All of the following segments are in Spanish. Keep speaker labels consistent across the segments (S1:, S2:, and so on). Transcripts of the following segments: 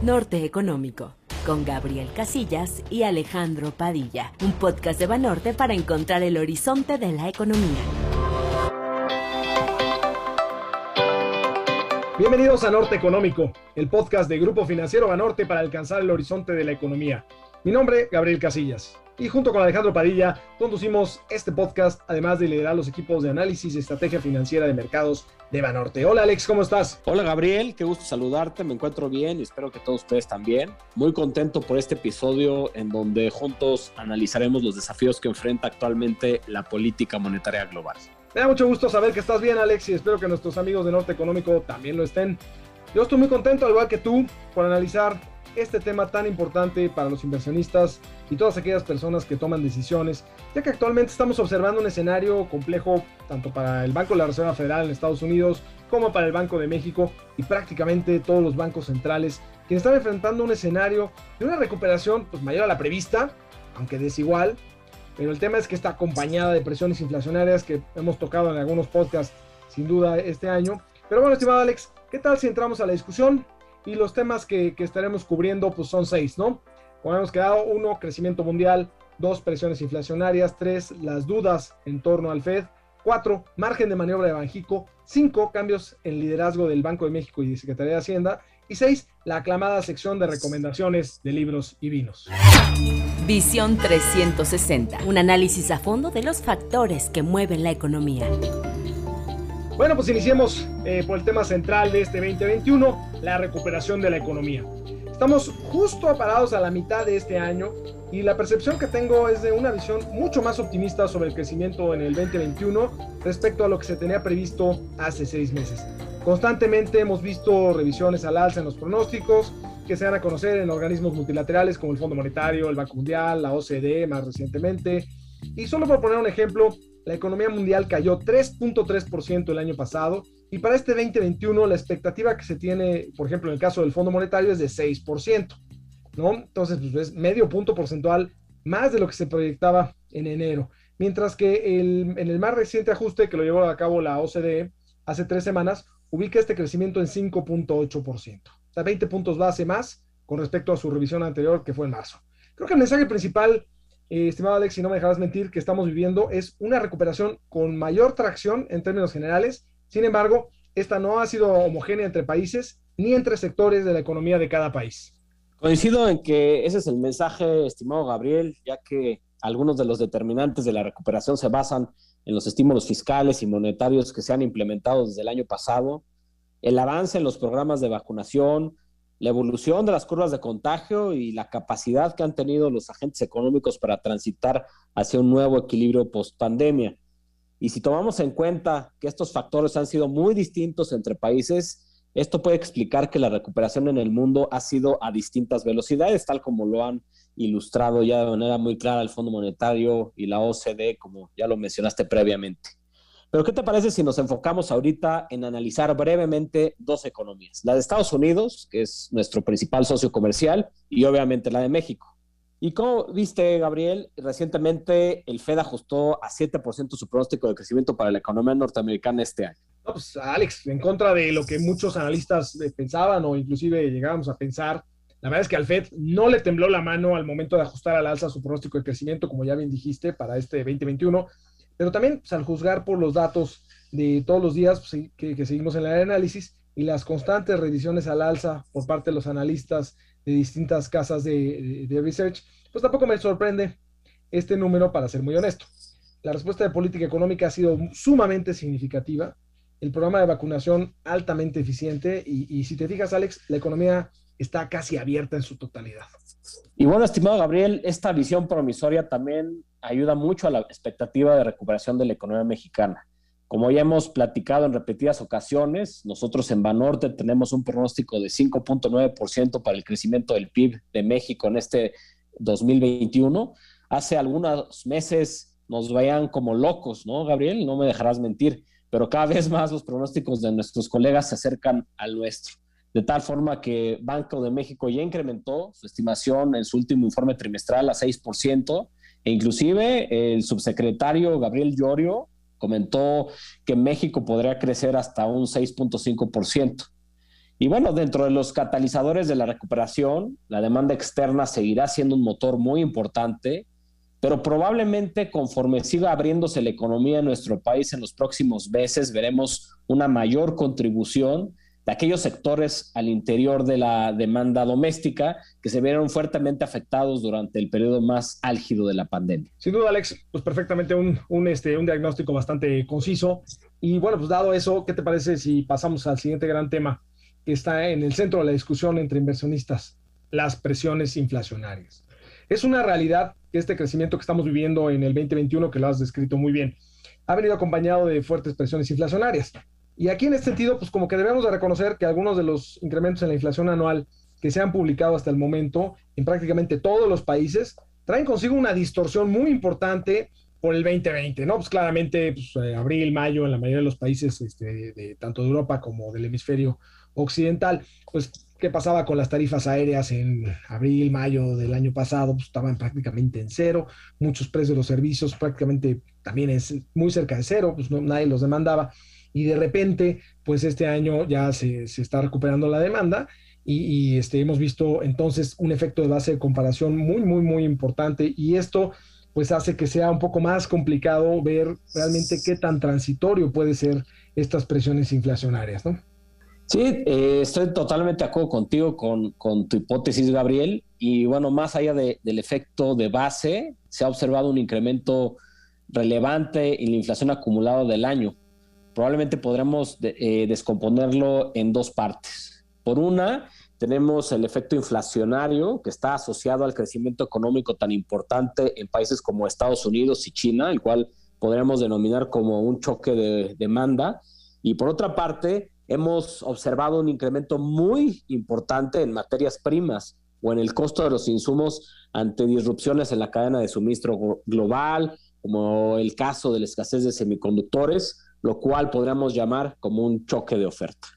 S1: Norte Económico, con Gabriel Casillas y Alejandro Padilla, un podcast de Banorte para encontrar el horizonte de la economía.
S2: Bienvenidos a Norte Económico, el podcast de Grupo Financiero Banorte para alcanzar el horizonte de la economía. Mi nombre, Gabriel Casillas y junto con Alejandro Padilla conducimos este podcast, además de liderar los equipos de análisis y estrategia financiera de mercados de Banorte. Hola Alex, ¿cómo estás?
S3: Hola Gabriel, qué gusto saludarte, me encuentro bien y espero que todos ustedes también. Muy contento por este episodio en donde juntos analizaremos los desafíos que enfrenta actualmente la política monetaria global.
S2: Me da mucho gusto saber que estás bien Alex y espero que nuestros amigos de Norte Económico también lo estén. Yo estoy muy contento, al igual que tú, por analizar este tema tan importante para los inversionistas y todas aquellas personas que toman decisiones, ya que actualmente estamos observando un escenario complejo tanto para el Banco de la Reserva Federal en Estados Unidos como para el Banco de México y prácticamente todos los bancos centrales que están enfrentando un escenario de una recuperación pues, mayor a la prevista, aunque desigual, pero el tema es que está acompañada de presiones inflacionarias que hemos tocado en algunos podcasts sin duda este año. Pero bueno, estimado Alex, ¿qué tal si entramos a la discusión? Y los temas que, estaremos cubriendo pues son seis, ¿no? Como hemos quedado, uno, crecimiento mundial, dos, presiones inflacionarias, tres, las dudas en torno al Fed, cuatro, margen de maniobra de Banjico, cinco, cambios en liderazgo del Banco de México y de Secretaría de Hacienda, y seis, la aclamada sección de recomendaciones de libros y vinos.
S1: Visión 360, un análisis a fondo de los factores que mueven la economía.
S2: Bueno, pues iniciemos eh, por el tema central de este 2021, la recuperación de la economía. Estamos justo parados a la mitad de este año y la percepción que tengo es de una visión mucho más optimista sobre el crecimiento en el 2021 respecto a lo que se tenía previsto hace seis meses. Constantemente hemos visto revisiones al alza en los pronósticos que se dan a conocer en organismos multilaterales como el Fondo Monetario, el Banco Mundial, la OCDE más recientemente. Y solo por poner un ejemplo, la economía mundial cayó 3.3% el año pasado y para este 2021 la expectativa que se tiene, por ejemplo, en el caso del Fondo Monetario es de 6%, ¿no? Entonces, pues es medio punto porcentual más de lo que se proyectaba en enero. Mientras que en el más reciente ajuste que lo llevó a cabo la OCDE hace tres semanas, ubica este crecimiento en 5.8%. O sea, 20 puntos base más con respecto a su revisión anterior que fue en marzo. Creo que el mensaje principal eh, estimado Alex, si no me dejarás mentir, que estamos viviendo es una recuperación con mayor tracción en términos generales. Sin embargo, esta no ha sido homogénea entre países ni entre sectores de la economía de cada país.
S3: Coincido en que ese es el mensaje, estimado Gabriel, ya que algunos de los determinantes de la recuperación se basan en los estímulos fiscales y monetarios que se han implementado desde el año pasado, el avance en los programas de vacunación, la evolución de las curvas de contagio y la capacidad que han tenido los agentes económicos para transitar hacia un nuevo equilibrio post pandemia. Y si tomamos en cuenta que estos factores han sido muy distintos entre países, esto puede explicar que la recuperación en el mundo ha sido a distintas velocidades, tal como lo han ilustrado ya de manera muy clara el Fondo Monetario y la OCDE, como ya lo mencionaste previamente. Pero ¿qué te parece si nos enfocamos ahorita en analizar brevemente dos economías? La de Estados Unidos, que es nuestro principal socio comercial, y obviamente la de México. Y como viste, Gabriel, recientemente el Fed ajustó a 7% su pronóstico de crecimiento para la economía norteamericana este año.
S2: No, pues Alex, en contra de lo que muchos analistas eh, pensaban o inclusive llegábamos a pensar, la verdad es que al Fed no le tembló la mano al momento de ajustar al alza su pronóstico de crecimiento, como ya bien dijiste, para este 2021 pero también pues, al juzgar por los datos de todos los días pues, que, seguimos en el análisis y las constantes revisiones al alza por parte de los analistas de distintas casas de, research, pues tampoco me sorprende este número para ser muy honesto. La respuesta de política económica ha sido sumamente significativa, el programa de vacunación altamente eficiente y, y si te fijas, Alex, la economía está casi abierta en su totalidad.
S3: Y bueno, estimado Gabriel, esta visión promisoria también ayuda mucho a la expectativa de recuperación de la economía mexicana. Como ya hemos platicado en repetidas ocasiones, nosotros en Banorte tenemos un pronóstico de 5.9% para el crecimiento del PIB de México en este 2021. Hace algunos meses nos veían como locos, ¿no, Gabriel? No me dejarás mentir, pero cada vez más los pronósticos de nuestros colegas se acercan al nuestro de tal forma que Banco de México ya incrementó su estimación en su último informe trimestral a 6%, e inclusive el subsecretario Gabriel Llorio comentó que México podría crecer hasta un 6.5%. Y bueno, dentro de los catalizadores de la recuperación, la demanda externa seguirá siendo un motor muy importante, pero probablemente conforme siga abriéndose la economía en nuestro país en los próximos meses, veremos una mayor contribución de aquellos sectores al interior de la demanda doméstica que se vieron fuertemente afectados durante el periodo más álgido de la pandemia.
S2: Sin duda, Alex, pues perfectamente un, un, este, un diagnóstico bastante conciso. Y bueno, pues dado eso, ¿qué te parece si pasamos al siguiente gran tema? que está en el centro de la discusión entre inversionistas, las presiones inflacionarias. Es una realidad que este crecimiento que estamos viviendo en el 2021, que lo has descrito muy bien, ha venido acompañado de fuertes presiones inflacionarias. Y aquí en este sentido, pues como que debemos de reconocer que algunos de los incrementos en la inflación anual que se han publicado hasta el momento en prácticamente todos los países traen consigo una distorsión muy importante por el 2020, ¿no? Pues claramente, pues, eh, abril, mayo, en la mayoría de los países, este, de, tanto de Europa como del hemisferio occidental, pues qué pasaba con las tarifas aéreas en abril, mayo del año pasado, pues estaban prácticamente en cero, muchos precios de los servicios prácticamente también es muy cerca de cero, pues nadie los demandaba y de repente, pues este año ya se, se está recuperando la demanda y, este, hemos visto entonces un efecto de base de comparación muy, muy, muy importante y esto pues hace que sea un poco más complicado ver realmente qué tan transitorio puede ser estas presiones inflacionarias, ¿no?
S3: Sí, eh, estoy totalmente de acuerdo contigo con, con, tu hipótesis, Gabriel. Y bueno, más allá de, del efecto de base, se ha observado un incremento relevante en la inflación acumulada del año. Probablemente podremos de, eh, descomponerlo en dos partes. Por una, tenemos el efecto inflacionario que está asociado al crecimiento económico tan importante en países como Estados Unidos y China, el cual podríamos denominar como un choque de demanda. Y por otra parte, hemos observado un incremento muy importante en materias primas o en el costo de los insumos ante disrupciones en la cadena de suministro global, como el caso de la escasez de semiconductores, lo cual podríamos llamar como un choque de oferta.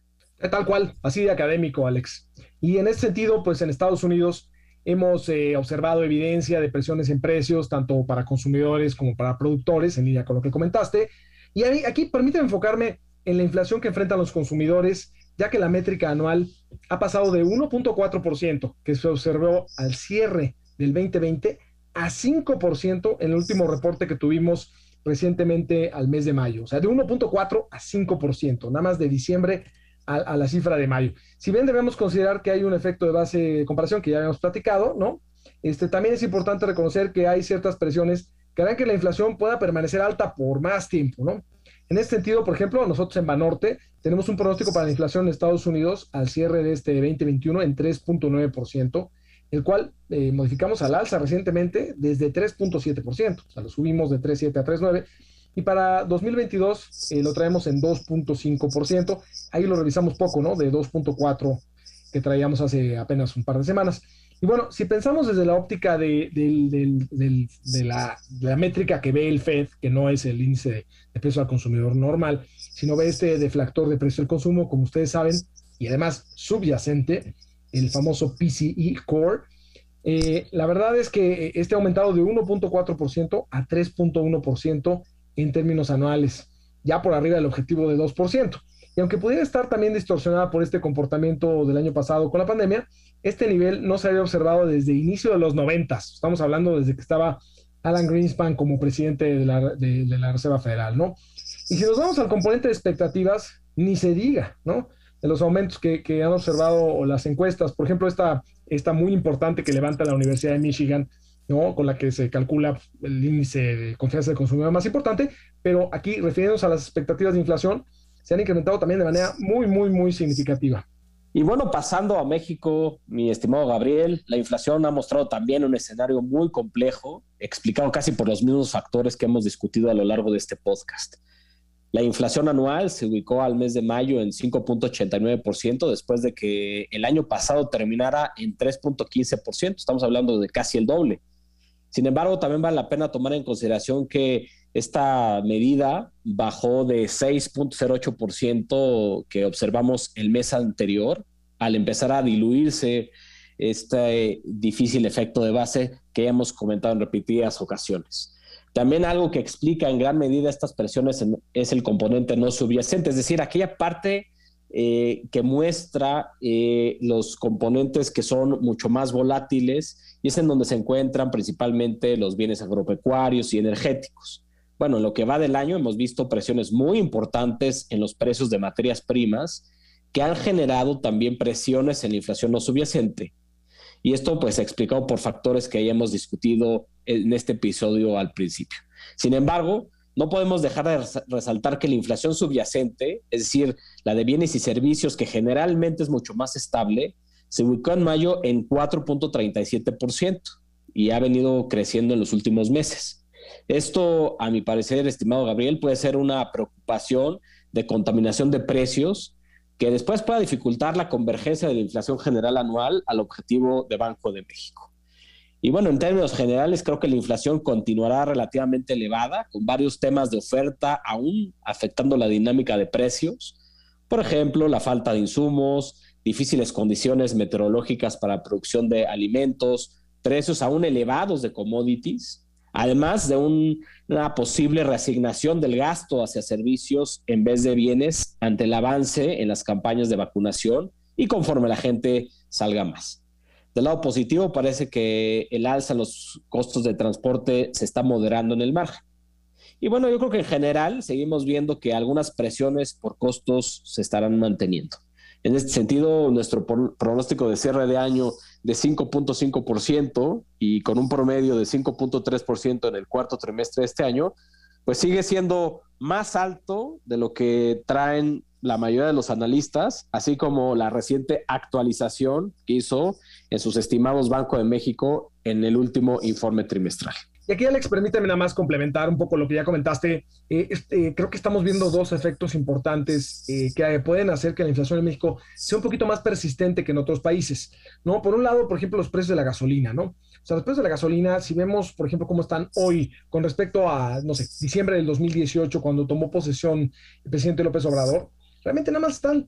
S2: Tal cual, así de académico, Alex. Y en ese sentido, pues en Estados Unidos hemos eh, observado evidencia de presiones en precios, tanto para consumidores como para productores, en línea con lo que comentaste. Y aquí permíteme enfocarme en la inflación que enfrentan los consumidores, ya que la métrica anual ha pasado de 1.4%, que se observó al cierre del 2020, a 5% en el último reporte que tuvimos recientemente al mes de mayo. O sea, de 1.4 a 5%, nada más de diciembre a, la cifra de mayo. Si bien debemos considerar que hay un efecto de base de comparación que ya habíamos platicado, ¿no? Este, también es importante reconocer que hay ciertas presiones que harán que la inflación pueda permanecer alta por más tiempo, ¿no? En este sentido, por ejemplo, nosotros en Banorte tenemos un pronóstico para la inflación en Estados Unidos al cierre de este 2021 en 3.9%, el cual eh, modificamos al alza recientemente desde 3.7%, o sea, lo subimos de 3.7 a 3.9%, y para 2022 eh, lo traemos en 2.5%, ahí lo revisamos poco, ¿no? De 2.4% que traíamos hace apenas un par de semanas. Y bueno, si pensamos desde la óptica de, la, métrica que ve el FED, que no es el índice de, precio al consumidor normal, sino ve este deflactor de precio al consumo, como ustedes saben, y además subyacente, el famoso PCE Core, eh, la verdad es que este ha aumentado de 1.4% a 3.1% en términos anuales, ya por arriba del objetivo de 2%. Y aunque pudiera estar también distorsionada por este comportamiento del año pasado con la pandemia, este nivel no se había observado desde inicio de los noventas. Estamos hablando desde que estaba Alan Greenspan como presidente de la, de, de la, Reserva Federal, ¿no? Y si nos vamos al componente de expectativas, ni se diga, ¿no? De los aumentos que, que han observado las encuestas, por ejemplo, esta, esta muy importante que levanta la Universidad de Michigan, ¿no? Con la que se calcula el índice de confianza del consumidor más importante, pero aquí, refiriéndonos a las expectativas de inflación, se han incrementado también de manera muy, muy, muy significativa.
S3: Y bueno, pasando a México, mi estimado Gabriel, la inflación ha mostrado también un escenario muy complejo, explicado casi por los mismos factores que hemos discutido a lo largo de este podcast. La inflación anual se ubicó al mes de mayo en 5.89% después de que el año pasado terminara en 3.15%. Estamos hablando de casi el doble. Sin embargo, también vale la pena tomar en consideración que esta medida bajó de 6.08% que observamos el mes anterior al empezar a diluirse este difícil efecto de base que hemos comentado en repetidas ocasiones. También algo que explica en gran medida estas presiones es el componente no subyacente, es decir, aquella parte eh, que muestra eh, los componentes que son mucho más volátiles y es en donde se encuentran principalmente los bienes agropecuarios y energéticos. Bueno, en lo que va del año hemos visto presiones muy importantes en los precios de materias primas que han generado también presiones en la inflación no subyacente. Y esto pues explicado por factores que ya hemos discutido en este episodio al principio. Sin embargo, no podemos dejar de resaltar que la inflación subyacente, es decir, la de bienes y servicios, que generalmente es mucho más estable, se ubicó en mayo en 4.37% y ha venido creciendo en los últimos meses. Esto, a mi parecer, estimado Gabriel, puede ser una preocupación de contaminación de precios que después pueda dificultar la convergencia de la inflación general anual al objetivo de Banco de México. Y bueno, en términos generales, creo que la inflación continuará relativamente elevada, con varios temas de oferta aún afectando la dinámica de precios. Por ejemplo, la falta de insumos, difíciles condiciones meteorológicas para la producción de alimentos, precios aún elevados de commodities además de una posible reasignación del gasto hacia servicios en vez de bienes ante el avance en las campañas de vacunación y conforme la gente salga más. Del lado positivo, parece que el alza en los costos de transporte se está moderando en el margen. Y bueno, yo creo que en general seguimos viendo que algunas presiones por costos se estarán manteniendo. En este sentido, nuestro pronóstico de cierre de año de 5.5% y con un promedio de 5.3% en el cuarto trimestre de este año, pues sigue siendo más alto de lo que traen la mayoría de los analistas, así como la reciente actualización que hizo en sus estimados Banco de México en el último informe trimestral.
S2: Y aquí, Alex, permíteme nada más complementar un poco lo que ya comentaste. Eh, este, creo que estamos viendo dos efectos importantes eh, que pueden hacer que la inflación en México sea un poquito más persistente que en otros países, ¿no? Por un lado, por ejemplo, los precios de la gasolina, ¿no? O sea, los precios de la gasolina, si vemos, por ejemplo, cómo están hoy con respecto a, no sé, diciembre del 2018, cuando tomó posesión el presidente López Obrador, realmente nada más están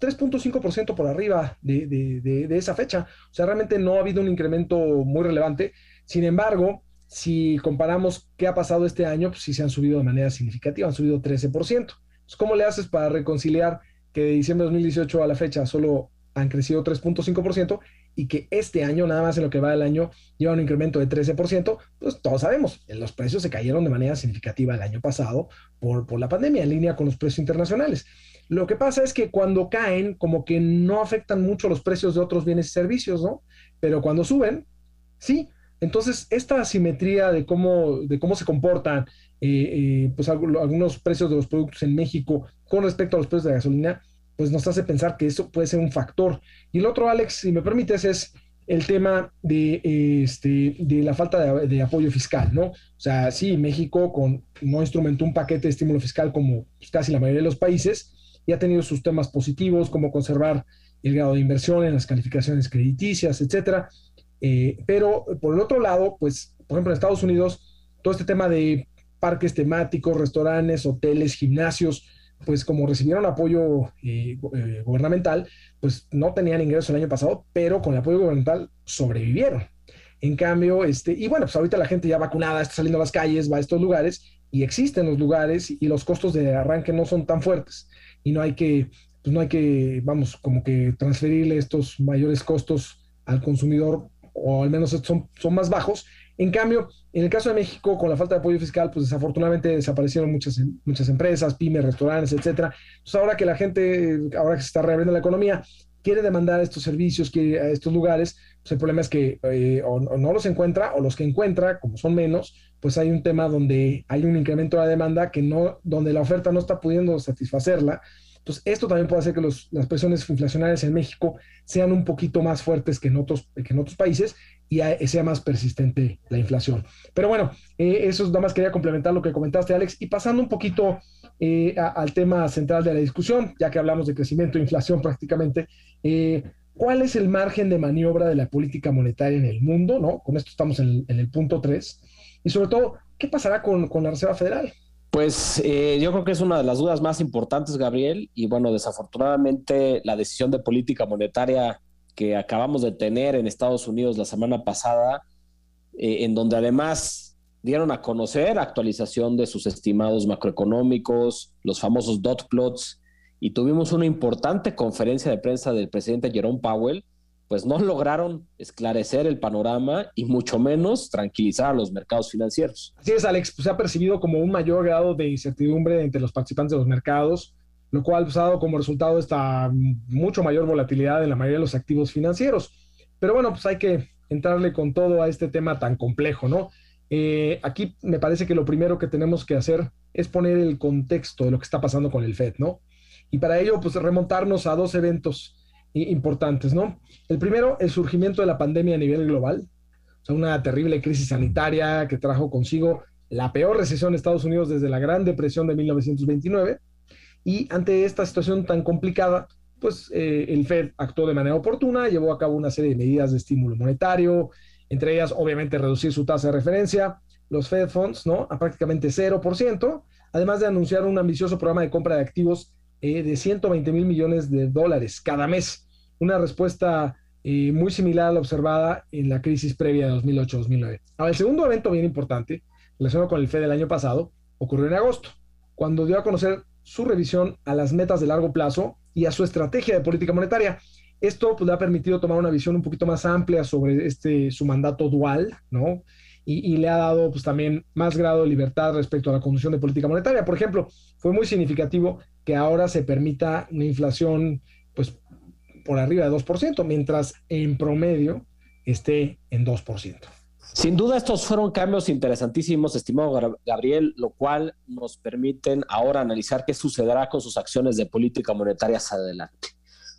S2: 3.5% por arriba de, de, de esa fecha. O sea, realmente no ha habido un incremento muy relevante. Sin embargo, si comparamos qué ha pasado este año, pues sí se han subido de manera significativa, han subido 13%. Pues, ¿Cómo le haces para reconciliar que de diciembre de 2018 a la fecha solo han crecido 3.5% y que este año, nada más en lo que va del año, lleva un incremento de 13%? Pues todos sabemos, los precios se cayeron de manera significativa el año pasado por, por la pandemia, en línea con los precios internacionales. Lo que pasa es que cuando caen, como que no afectan mucho los precios de otros bienes y servicios, ¿no? Pero cuando suben, sí, entonces, esta asimetría de cómo, de cómo se comportan eh, eh, pues, algunos precios de los productos en México con respecto a los precios de la gasolina, pues nos hace pensar que eso puede ser un factor. Y el otro, Alex, si me permites, es el tema de, este, de la falta de, apoyo fiscal, ¿no? O sea, sí, México con, no instrumentó un paquete de estímulo fiscal como pues, casi la mayoría de los países y ha tenido sus temas positivos como conservar el grado de inversión en las calificaciones crediticias, etcétera. Eh, pero por el otro lado, pues, por ejemplo, en Estados Unidos, todo este tema de parques temáticos, restaurantes, hoteles, gimnasios, pues como recibieron apoyo eh, eh, gubernamental, pues no tenían ingresos el año pasado, pero con el apoyo gubernamental sobrevivieron. En cambio, este, y bueno, pues ahorita la gente ya vacunada está saliendo a las calles, va a estos lugares y existen los lugares y los costos de arranque no son tan fuertes y no hay que, pues no hay que, vamos, como que transferirle estos mayores costos al consumidor o al menos son, son más bajos. En cambio, en el caso de México, con la falta de apoyo fiscal, pues desafortunadamente desaparecieron muchas, muchas empresas, pymes, restaurantes, etcétera. Entonces, ahora que la gente, ahora que se está reabriendo la economía, quiere demandar estos servicios, quiere a estos lugares, pues el problema es que eh, no los encuentra, o los que encuentra, como son menos, pues hay un tema donde hay un incremento de la demanda que no, donde la oferta no está pudiendo satisfacerla. Entonces, esto también puede hacer que las presiones inflacionarias en México sean un poquito más fuertes que en otros países y sea más persistente la inflación. Pero bueno, eh, eso nada más quería complementar lo que comentaste, Alex. Y pasando un poquito eh, al tema central de la discusión, ya que hablamos de crecimiento e inflación prácticamente, eh, ¿cuál es el margen de maniobra de la política monetaria en el mundo? ¿no? Con esto estamos en, el punto 3. Y sobre todo, ¿qué pasará con, con la Reserva Federal?
S3: Pues eh, yo creo que es una de las dudas más importantes, Gabriel, y bueno, desafortunadamente la decisión de política monetaria que acabamos de tener en Estados Unidos la semana pasada, eh, en donde además dieron a conocer actualización de sus estimados macroeconómicos, los famosos dot plots, y tuvimos una importante conferencia de prensa del presidente Jerome Powell, pues no lograron esclarecer el panorama y mucho menos tranquilizar a los mercados financieros.
S2: Así es, Alex, pues se ha percibido como un mayor grado de incertidumbre entre los participantes de los mercados, lo cual pues, ha dado como resultado esta mucho mayor volatilidad en la mayoría de los activos financieros. Pero bueno, pues hay que entrarle con todo a este tema tan complejo, ¿no? Eh, aquí me parece que lo primero que tenemos que hacer es poner el contexto de lo que está pasando con el FED, ¿no? Y para ello, pues remontarnos a dos eventos importantes, ¿no? El primero, el surgimiento de la pandemia a nivel global, o sea, una terrible crisis sanitaria que trajo consigo la peor recesión en Estados Unidos desde la Gran Depresión de 1929. Y ante esta situación tan complicada, pues eh, el Fed actuó de manera oportuna, llevó a cabo una serie de medidas de estímulo monetario, entre ellas, obviamente, reducir su tasa de referencia, los Fed Funds, ¿no? A prácticamente 0%, además de anunciar un ambicioso programa de compra de activos eh, de 120 mil millones de dólares cada mes, una respuesta eh, muy similar a la observada en la crisis previa de 2008-2009. Ahora, el segundo evento bien importante, relacionado con el FED del año pasado, ocurrió en agosto, cuando dio a conocer su revisión a las metas de largo plazo y a su estrategia de política monetaria. Esto pues, le ha permitido tomar una visión un poquito más amplia sobre este, su mandato dual, ¿no? Y, le ha dado pues, también más grado de libertad respecto a la conducción de política monetaria. Por ejemplo, fue muy significativo que ahora se permita una inflación pues, por arriba de 2%, mientras en promedio esté en 2%.
S3: Sin duda estos fueron cambios interesantísimos, estimado Gabriel, lo cual nos permiten ahora analizar qué sucederá con sus acciones de política monetaria adelante.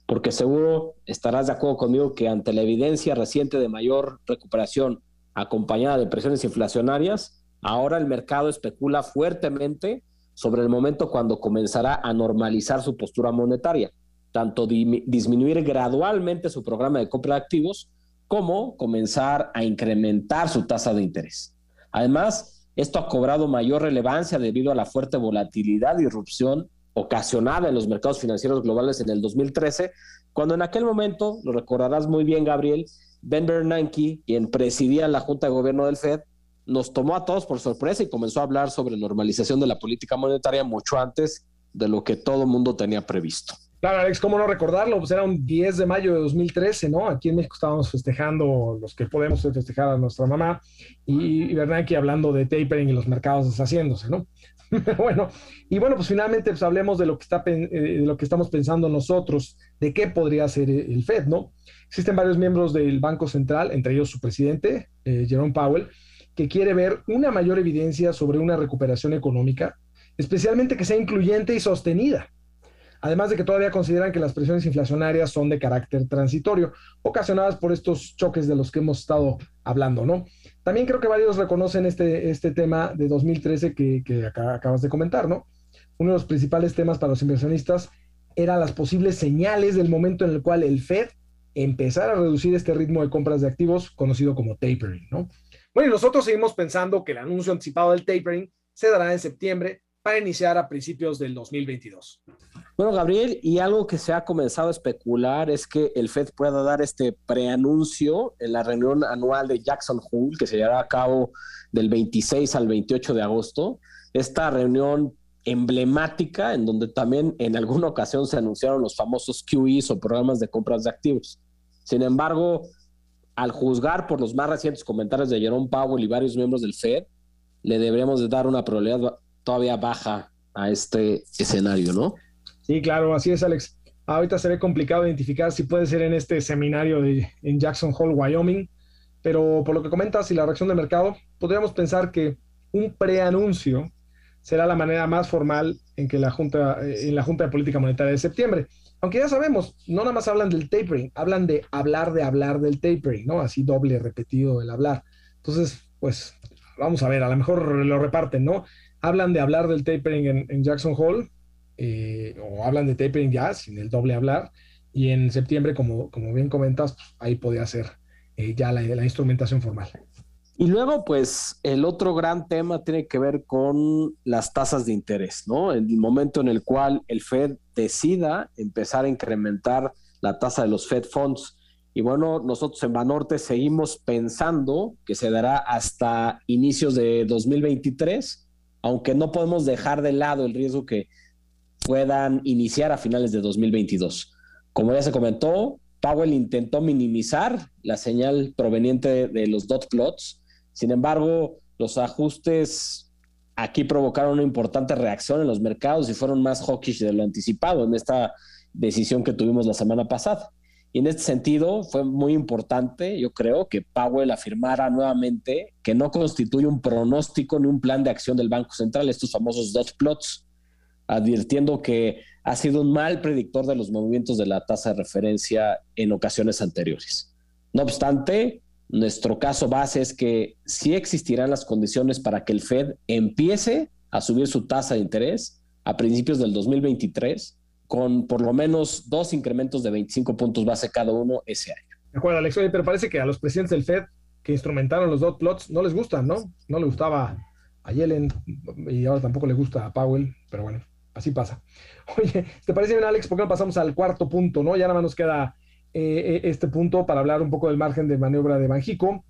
S3: Porque seguro estarás de acuerdo conmigo que ante la evidencia reciente de mayor recuperación acompañada de presiones inflacionarias, ahora el mercado especula fuertemente sobre el momento cuando comenzará a normalizar su postura monetaria, tanto disminuir gradualmente su programa de compra de activos, cómo comenzar a incrementar su tasa de interés. Además, esto ha cobrado mayor relevancia debido a la fuerte volatilidad y irrupción ocasionada en los mercados financieros globales en el 2013, cuando en aquel momento, lo recordarás muy bien, Gabriel, Ben Bernanke, quien presidía la Junta de Gobierno del Fed, nos tomó a todos por sorpresa y comenzó a hablar sobre normalización de la política monetaria mucho antes de lo que todo mundo tenía previsto.
S2: Claro, Alex, ¿cómo no recordarlo? Pues era un 10 de mayo de 2013, ¿no? Aquí en México estábamos festejando los que podemos festejar a nuestra mamá y, Bernanke hablando de tapering y los mercados deshaciéndose, ¿no? bueno, y bueno, pues finalmente pues hablemos de lo, que está, eh, de lo que estamos pensando nosotros, de qué podría ser el Fed, ¿no? Existen varios miembros del Banco Central, entre ellos su presidente, eh, Jerome Powell, que quiere ver una mayor evidencia sobre una recuperación económica, especialmente que sea incluyente y sostenida además de que todavía consideran que las presiones inflacionarias son de carácter transitorio, ocasionadas por estos choques de los que hemos estado hablando, ¿no? También creo que varios reconocen este, este tema de 2013 que, que acabas de comentar, ¿no? Uno de los principales temas para los inversionistas eran las posibles señales del momento en el cual el Fed empezara a reducir este ritmo de compras de activos conocido como tapering, ¿no? Bueno, y nosotros seguimos pensando que el anuncio anticipado del tapering se dará en septiembre para iniciar a principios del 2022.
S3: Bueno, Gabriel, y algo que se ha comenzado a especular es que el Fed pueda dar este preanuncio en la reunión anual de Jackson Hole, que se llevará a cabo del 26 al 28 de agosto. Esta reunión emblemática en donde también en alguna ocasión se anunciaron los famosos QEs o programas de compras de activos. Sin embargo, al juzgar por los más recientes comentarios de Jerome Powell y varios miembros del Fed, le deberemos de dar una probabilidad todavía baja a este escenario, ¿no?
S2: Sí, claro, así es, Alex. Ahorita se ve complicado identificar si puede ser en este seminario de, en Jackson Hole, Wyoming, pero por lo que comentas y la reacción del mercado, podríamos pensar que un preanuncio será la manera más formal en que la Junta, eh, en la Junta de Política Monetaria de septiembre. Aunque ya sabemos, no nada más hablan del tapering, hablan de hablar de hablar del tapering, ¿no? Así doble repetido el hablar. Entonces, pues vamos a ver, a lo mejor lo reparten, ¿no? Hablan de hablar del tapering en, Jackson Hole, eh, o hablan de tapering ya, sin el doble hablar, y en septiembre, como, como bien comentas, pues, ahí podría ser eh, ya la, la, instrumentación formal.
S3: Y luego, pues, el otro gran tema tiene que ver con las tasas de interés, ¿no? El momento en el cual el Fed decida empezar a incrementar la tasa de los Fed Funds. Y bueno, nosotros en Banorte seguimos pensando que se dará hasta inicios de 2023 aunque no podemos dejar de lado el riesgo que puedan iniciar a finales de 2022. Como ya se comentó, Powell intentó minimizar la señal proveniente de los dot plots. Sin embargo, los ajustes aquí provocaron una importante reacción en los mercados y fueron más hawkish de lo anticipado en esta decisión que tuvimos la semana pasada. Y en este sentido fue muy importante, yo creo, que Powell afirmara nuevamente que no constituye un pronóstico ni un plan de acción del Banco Central, estos famosos dot plots, advirtiendo que ha sido un mal predictor de los movimientos de la tasa de referencia en ocasiones anteriores. No obstante, nuestro caso base es que sí existirán las condiciones para que el Fed empiece a subir su tasa de interés a principios del 2023 con por lo menos dos incrementos de 25 puntos base cada uno ese año.
S2: De acuerdo, Alex. pero parece que a los presidentes del Fed que instrumentaron los dot plots no les gustan, ¿no? No le gustaba a Yellen y ahora tampoco le gusta a Powell, pero bueno, así pasa. Oye, ¿te parece bien, Alex? ¿Por qué no pasamos al cuarto punto, no? Ya nada más nos queda eh, eh, este punto para hablar un poco del margen de maniobra de Banjico,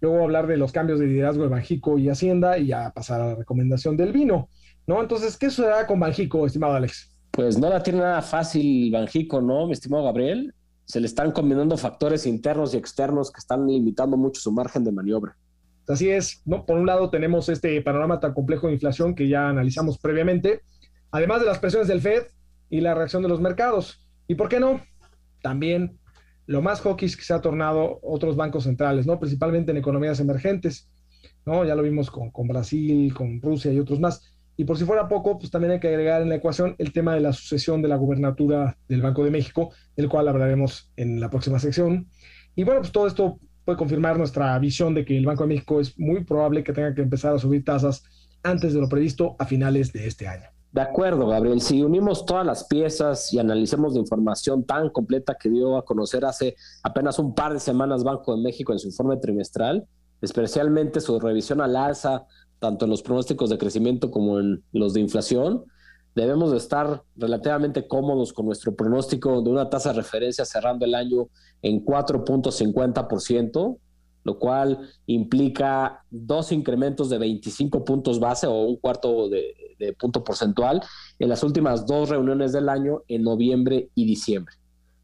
S2: luego hablar de los cambios de liderazgo de Banjico y Hacienda y ya pasar a la recomendación del vino, ¿no? Entonces, ¿qué sucederá con Banjico, estimado Alex?
S3: Pues no la tiene nada fácil Banjico, ¿no, mi estimado Gabriel? Se le están combinando factores internos y externos que están limitando mucho su margen de maniobra.
S2: Así es, ¿no? Por un lado tenemos este panorama tan complejo de inflación que ya analizamos previamente, además de las presiones del Fed y la reacción de los mercados. ¿Y por qué no? También lo más hawkish que se ha tornado otros bancos centrales, ¿no? Principalmente en economías emergentes, ¿no? Ya lo vimos con, con Brasil, con Rusia y otros más. Y por si fuera poco, pues también hay que agregar en la ecuación el tema de la sucesión de la gubernatura del Banco de México, del cual hablaremos en la próxima sección. Y bueno, pues todo esto puede confirmar nuestra visión de que el Banco de México es muy probable que tenga que empezar a subir tasas antes de lo previsto a finales de este año.
S3: De acuerdo, Gabriel. Si unimos todas las piezas y analicemos la información tan completa que dio a conocer hace apenas un par de semanas Banco de México en su informe trimestral, especialmente su revisión al alza tanto en los pronósticos de crecimiento como en los de inflación, debemos de estar relativamente cómodos con nuestro pronóstico de una tasa de referencia cerrando el año en 4.50%, lo cual implica dos incrementos de 25 puntos base o un cuarto de, de, punto porcentual en las últimas dos reuniones del año en noviembre y diciembre.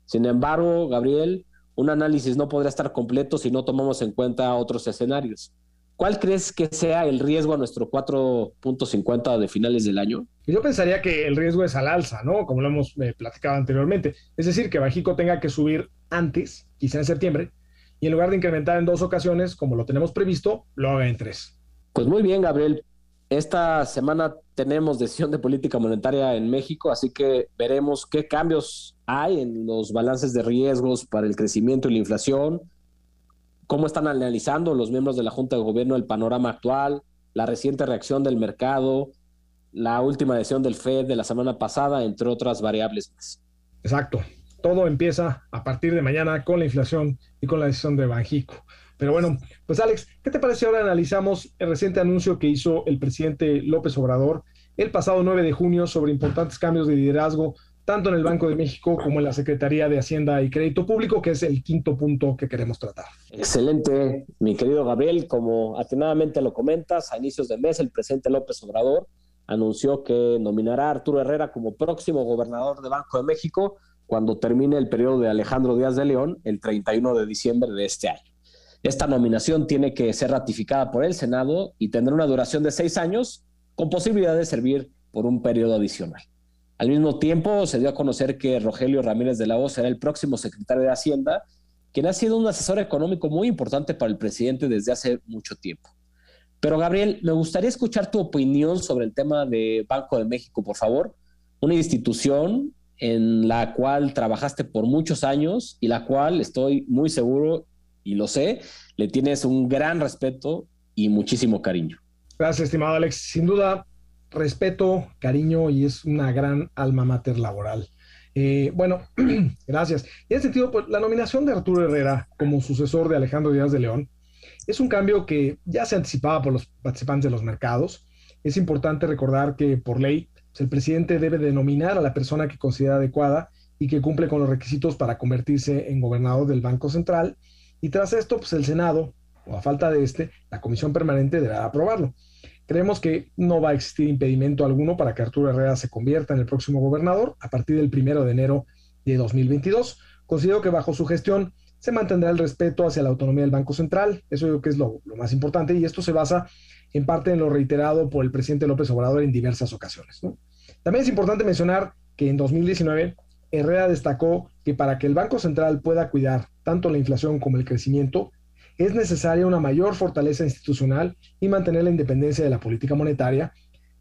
S3: Sin embargo, Gabriel, un análisis no podrá estar completo si no tomamos en cuenta otros escenarios. ¿Cuál crees que sea el riesgo a nuestro 4.50 de finales del año?
S2: Yo pensaría que el riesgo es al alza, ¿no? Como lo hemos eh, platicado anteriormente. Es decir, que Bajico tenga que subir antes, quizá en septiembre, y en lugar de incrementar en dos ocasiones, como lo tenemos previsto, lo haga en tres.
S3: Pues muy bien, Gabriel. Esta semana tenemos decisión de política monetaria en México, así que veremos qué cambios hay en los balances de riesgos para el crecimiento y la inflación, cómo están analizando los miembros de la Junta de Gobierno el panorama actual, la reciente reacción del mercado, la última decisión del Fed de la semana pasada, entre otras variables más.
S2: Exacto. Todo empieza a partir de mañana con la inflación y con la decisión de Banjico. Pero bueno, pues Alex, ¿qué te parece ahora analizamos el reciente anuncio que hizo el presidente López Obrador el pasado 9 de junio sobre importantes cambios de liderazgo tanto en el Banco de México como en la Secretaría de Hacienda y Crédito Público, que es el quinto punto que queremos tratar.
S3: Excelente, mi querido Gabriel. Como atinadamente lo comentas, a inicios de mes el presidente López Obrador anunció que nominará a Arturo Herrera como próximo gobernador de Banco de México cuando termine el periodo de Alejandro Díaz de León el 31 de diciembre de este año. Esta nominación tiene que ser ratificada por el Senado y tendrá una duración de seis años con posibilidad de servir por un periodo adicional. Al mismo tiempo, se dio a conocer que Rogelio Ramírez de la Voz será el próximo secretario de Hacienda, quien ha sido un asesor económico muy importante para el presidente desde hace mucho tiempo. Pero Gabriel, me gustaría escuchar tu opinión sobre el tema de Banco de México, por favor. Una institución en la cual trabajaste por muchos años y la cual estoy muy seguro y lo sé, le tienes un gran respeto y muchísimo cariño.
S2: Gracias, estimado Alex. Sin duda, respeto, cariño y es una gran alma mater laboral. Eh, bueno, gracias. En ese sentido, pues la nominación de Arturo Herrera como sucesor de Alejandro Díaz de León es un cambio que ya se anticipaba por los participantes de los mercados. Es importante recordar que por ley pues, el presidente debe denominar a la persona que considera adecuada y que cumple con los requisitos para convertirse en gobernador del Banco Central. Y tras esto, pues el Senado, o a falta de este, la Comisión Permanente deberá aprobarlo. Creemos que no va a existir impedimento alguno para que Arturo Herrera se convierta en el próximo gobernador a partir del primero de enero de 2022. Considero que bajo su gestión se mantendrá el respeto hacia la autonomía del Banco Central, eso creo que es lo más importante, y esto se basa en parte en lo reiterado por el presidente López Obrador en diversas ocasiones. También es importante mencionar que en 2019 Herrera destacó que para que el Banco Central pueda cuidar tanto la inflación como el crecimiento, es necesaria una mayor fortaleza institucional y mantener la independencia de la política monetaria,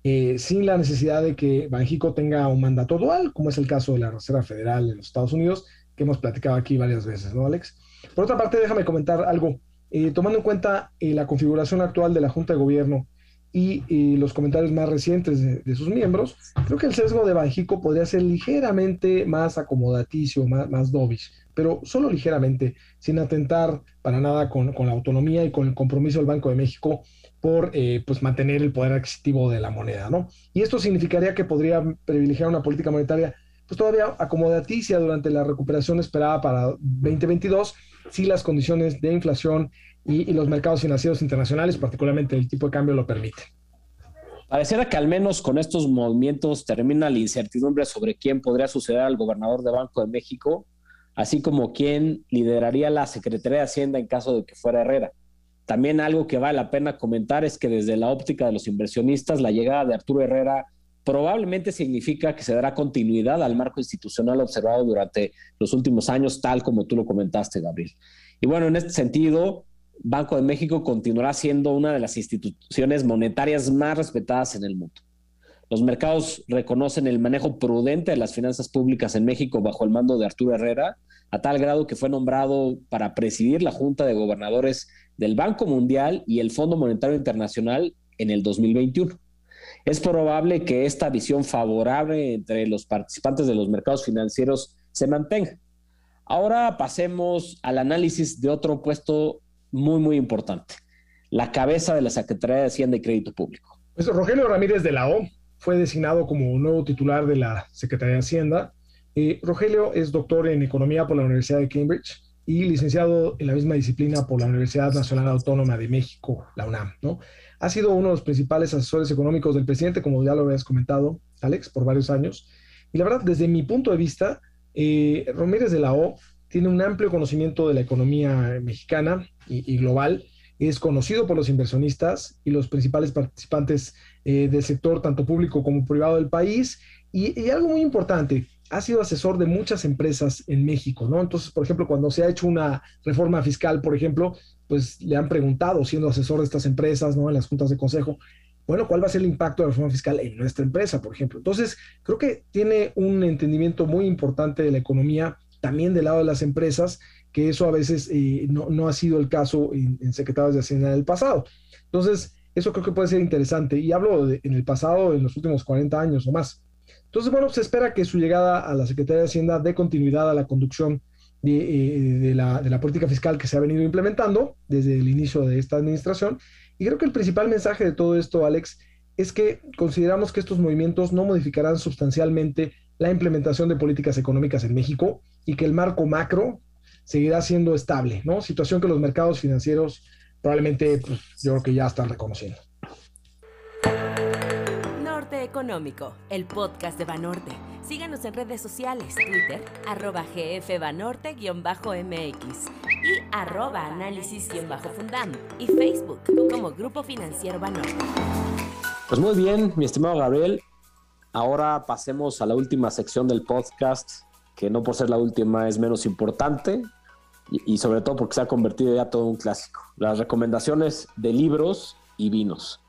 S2: eh, sin la necesidad de que Banjico tenga un mandato dual, como es el caso de la Reserva Federal en los Estados Unidos, que hemos platicado aquí varias veces, ¿no, Alex? Por otra parte, déjame comentar algo. Eh, tomando en cuenta eh, la configuración actual de la Junta de Gobierno y, los comentarios más recientes de, sus miembros, creo que el sesgo de Banjico podría ser ligeramente más acomodaticio, más, más dovish, pero solo ligeramente, sin atentar para nada con, la autonomía y con el compromiso del Banco de México por eh, pues mantener el poder adquisitivo de la moneda, ¿no? Y esto significaría que podría privilegiar una política monetaria pues todavía acomodaticia durante la recuperación esperada para 2022 si las condiciones de inflación y, los mercados financieros internacionales, particularmente el tipo de cambio, lo permiten.
S3: Pareciera que al menos con estos movimientos termina la incertidumbre sobre quién podría suceder al gobernador de Banco de México, así como quién lideraría la Secretaría de Hacienda en caso de que fuera Herrera. También algo que vale la pena comentar es que desde la óptica de los inversionistas, la llegada de Arturo Herrera probablemente significa que se dará continuidad al marco institucional observado durante los últimos años, tal como tú lo comentaste, Gabriel. Y bueno, en este sentido, Banco de México continuará siendo una de las instituciones monetarias más respetadas en el mundo. Los mercados reconocen el manejo prudente de las finanzas públicas en México bajo el mando de Arturo Herrera, a tal grado que fue nombrado para presidir la Junta de Gobernadores del Banco Mundial y el Fondo Monetario Internacional en el 2021. Es probable que esta visión favorable entre los participantes de los mercados financieros se mantenga. Ahora pasemos al análisis de otro puesto muy, muy importante, la cabeza de la Secretaría de Hacienda y Crédito Público.
S2: Pues Rogelio Ramírez de la O fue designado como nuevo titular de la Secretaría de Hacienda. Eh, Rogelio es doctor en Economía por la Universidad de Cambridge y licenciado en la misma disciplina por la Universidad Nacional Autónoma de México, la UNAM, ¿no? Ha sido uno de los principales asesores económicos del presidente, como ya lo habías comentado, Alex, por varios años. Y la verdad, desde mi punto de vista, eh, Ramírez de la O tiene un amplio conocimiento de la economía mexicana y, global, es conocido por los inversionistas y los principales participantes eh, del sector, tanto público como privado del país. Y, algo muy importante, ha sido asesor de muchas empresas en México, ¿no? Entonces, por ejemplo, cuando se ha hecho una reforma fiscal, por ejemplo, pues le han preguntado, siendo asesor de estas empresas, ¿no? En las juntas de consejo, bueno, ¿cuál va a ser el impacto de la reforma fiscal en nuestra empresa, por ejemplo? Entonces, creo que tiene un entendimiento muy importante de la economía también del lado de las empresas, que eso a veces eh, no, ha sido el caso en, secretarios de Hacienda del pasado. Entonces, eso creo que puede ser interesante. Y hablo en el pasado, en los últimos 40 años o más. Entonces, bueno, se espera que su llegada a la Secretaría de Hacienda dé continuidad a la conducción de, eh, de, la, política fiscal que se ha venido implementando desde el inicio de esta administración. Y creo que el principal mensaje de todo esto, Alex, es que consideramos que estos movimientos no modificarán sustancialmente la implementación de políticas económicas en México y que el marco macro seguirá siendo estable, ¿no? Situación que los mercados financieros probablemente, pues, yo creo que ya están reconociendo.
S1: Norte Económico, el podcast de Banorte. Síganos en redes sociales, Twitter, arroba gfbanorte-mx y arroba análisis-fundam y Facebook como Grupo Financiero Banorte.
S3: Pues muy bien, mi estimado Gabriel. Ahora pasemos a la última sección del podcast que no por ser la última es menos importante y, sobre todo porque se ha convertido ya todo un clásico. Las recomendaciones de libros y vinos.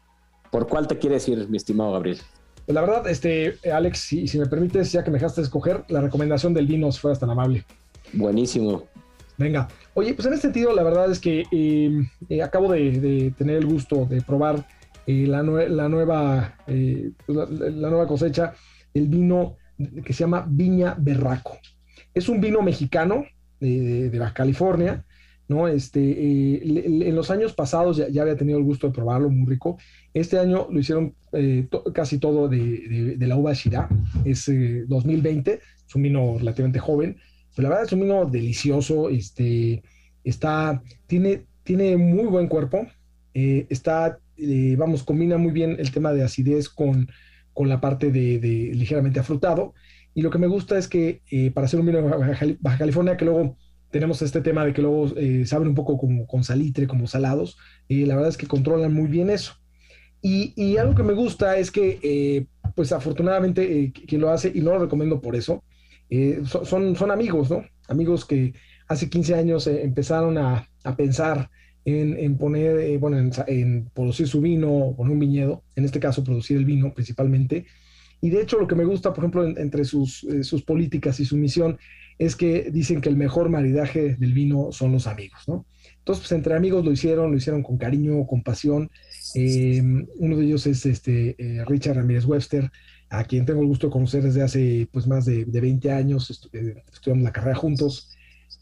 S3: ¿Por cuál te quieres ir, mi estimado Gabriel?
S2: Pues la verdad, este, Alex, si, si me permites, ya que me dejaste escoger, la recomendación del vino, si fueras tan amable.
S3: Buenísimo.
S2: Venga. Oye, pues en este sentido, la verdad es que eh, eh, acabo de, tener el gusto de probar eh, la, la, nueva, la, nueva cosecha, el vino que se llama Viña Berraco. Es un vino mexicano de, Baja California, ¿no? Este, eh, en los años pasados ya, había tenido el gusto de probarlo, muy rico. Este año lo hicieron eh, casi todo de, la uva Shira, es 2020, eh, es un vino relativamente joven, pero la verdad es un vino delicioso, este, está, tiene, tiene muy buen cuerpo, está vamos, combina muy bien el tema de acidez con, con la parte de, ligeramente afrutado. Y lo que me gusta es que eh, para hacer un vino de Baja California, que luego tenemos este tema de que luego saben un poco como con salitre, como salados, la verdad es que controlan muy bien eso. Y, y algo que me gusta es que, pues afortunadamente, quien lo hace, y no lo recomiendo por eso, son, son amigos, ¿no? Amigos que hace 15 años empezaron a, a pensar en, poner, eh, bueno, en, producir su vino, poner un viñedo, en este caso producir el vino principalmente. Y de hecho lo que me gusta, por ejemplo, entre sus, eh, sus políticas y su misión es que dicen que el mejor maridaje del vino son los amigos, ¿no? Entonces, pues entre amigos lo hicieron, lo hicieron con cariño, con pasión. Eh, uno de ellos es este, Richard Ramírez Webster, a quien tengo el gusto de conocer desde hace pues más de, de 20 años, estudiamos la carrera juntos.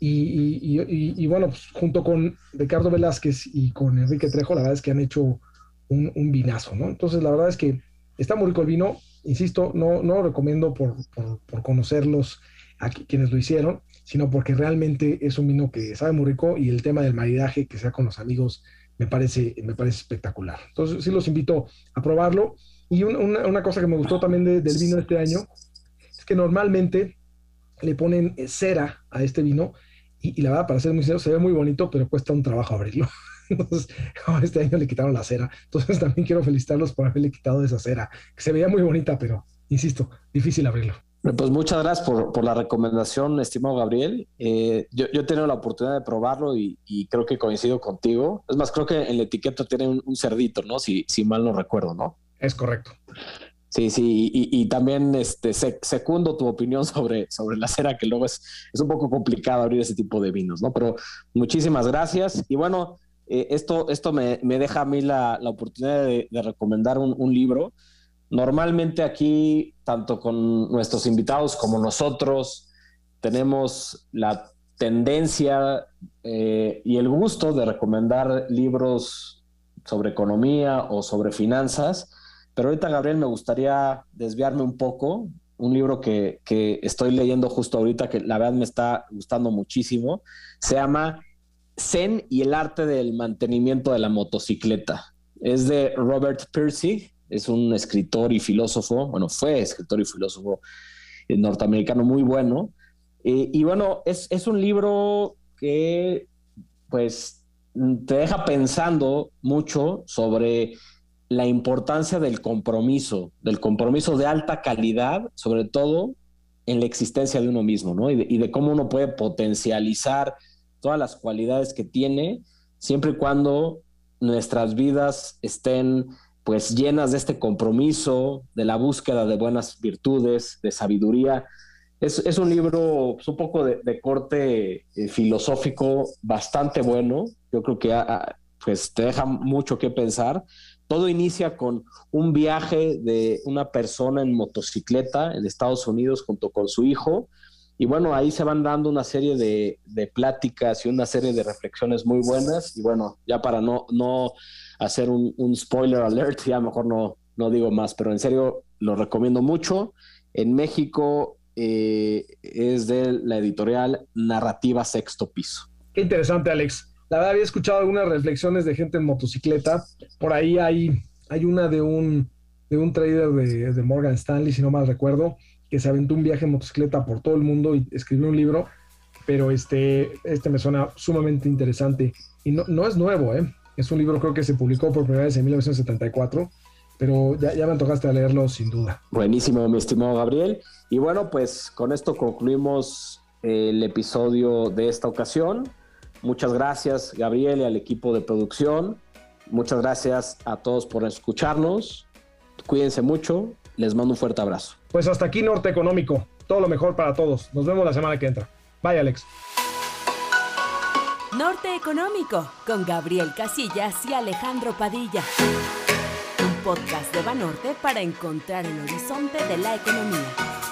S2: Y, bueno, pues, junto con Ricardo Velázquez y con Enrique Trejo, la verdad es que han hecho un, vinazo, ¿no? Entonces, la verdad es que está muy rico el vino. Insisto, no, no lo recomiendo por, por, conocerlos a quienes lo hicieron, sino porque realmente es un vino que sabe muy rico y el tema del maridaje, que sea con los amigos, me parece, me parece espectacular. Entonces, sí los invito a probarlo. Y una, una, cosa que me gustó también del vino este año es que normalmente le ponen cera a este vino y, la verdad, para ser muy sincero, se ve muy bonito, pero cuesta un trabajo abrirlo. Entonces, este año le quitaron la cera. Entonces, también quiero felicitarlos por haberle quitado esa cera, que se veía muy bonita, pero, insisto, difícil abrirlo.
S3: Pues muchas gracias por, por la recomendación, estimado Gabriel. Eh, yo, yo, he tenido la oportunidad de probarlo y, y, creo que coincido contigo. Es más, creo que en la etiqueta tiene un, un cerdito, ¿no? Si, si mal no recuerdo, ¿no?
S2: Es correcto.
S3: Sí, sí, y, también este, secundo tu opinión sobre, sobre la cera, que luego es, es un poco complicado abrir ese tipo de vinos, ¿no? Pero muchísimas gracias. Y bueno, eh, esto, esto me, me, deja a mí la, la oportunidad de, recomendar un, un, libro. Normalmente aquí, tanto con nuestros invitados como nosotros, tenemos la tendencia eh, y el gusto de recomendar libros sobre economía o sobre finanzas pero ahorita, Gabriel, me gustaría desviarme un poco. Un libro que, estoy leyendo justo ahorita, que la verdad me está gustando muchísimo. Se llama Zen y el arte del mantenimiento de la motocicleta. Es de Robert Percy, es un escritor y filósofo, bueno, fue escritor y filósofo norteamericano muy bueno. Eh, y bueno, es, es un libro que pues te deja pensando mucho sobre la importancia del compromiso, del compromiso de alta calidad, sobre todo en la existencia de uno mismo, ¿no? Y de, cómo uno puede potencializar todas las cualidades que tiene, siempre y cuando nuestras vidas estén pues llenas de este compromiso, de la búsqueda de buenas virtudes, de sabiduría. Es, un libro pues, un poco de, corte eh, filosófico bastante bueno. Yo creo que pues te deja mucho que pensar todo inicia con un viaje de una persona en motocicleta en Estados Unidos junto con su hijo. Y bueno, ahí se van dando una serie de, pláticas y una serie de reflexiones muy buenas. Y bueno, ya para no, no hacer un, spoiler alert, ya mejor no, no digo más, pero en serio lo recomiendo mucho. En México eh, es de la editorial Narrativa Sexto Piso.
S2: Qué interesante, Alex. La verdad había escuchado algunas reflexiones de gente en motocicleta. Por ahí hay, hay una de un, de un trader de, Morgan Stanley, si no mal recuerdo, que se aventó un viaje en motocicleta por todo el mundo y escribió un libro. Pero este, este me suena sumamente interesante. Y no, no es nuevo, ¿eh? Es un libro creo que se publicó por primera vez en 1974 pero ya, ya, me tocaste a leerlo sin duda.
S3: Buenísimo, mi estimado Gabriel. Y bueno, pues con esto concluimos el episodio de esta ocasión. Muchas gracias, Gabriel, y al equipo de producción. Muchas gracias a todos por escucharnos. Cuídense mucho. Les mando un fuerte abrazo.
S2: Pues hasta aquí Norte Económico. Todo lo mejor para todos. Nos vemos la semana que entra. Bye, Alex.
S1: Norte Económico con Gabriel Casillas y Alejandro Padilla. Un podcast de Banorte para encontrar el horizonte de la economía.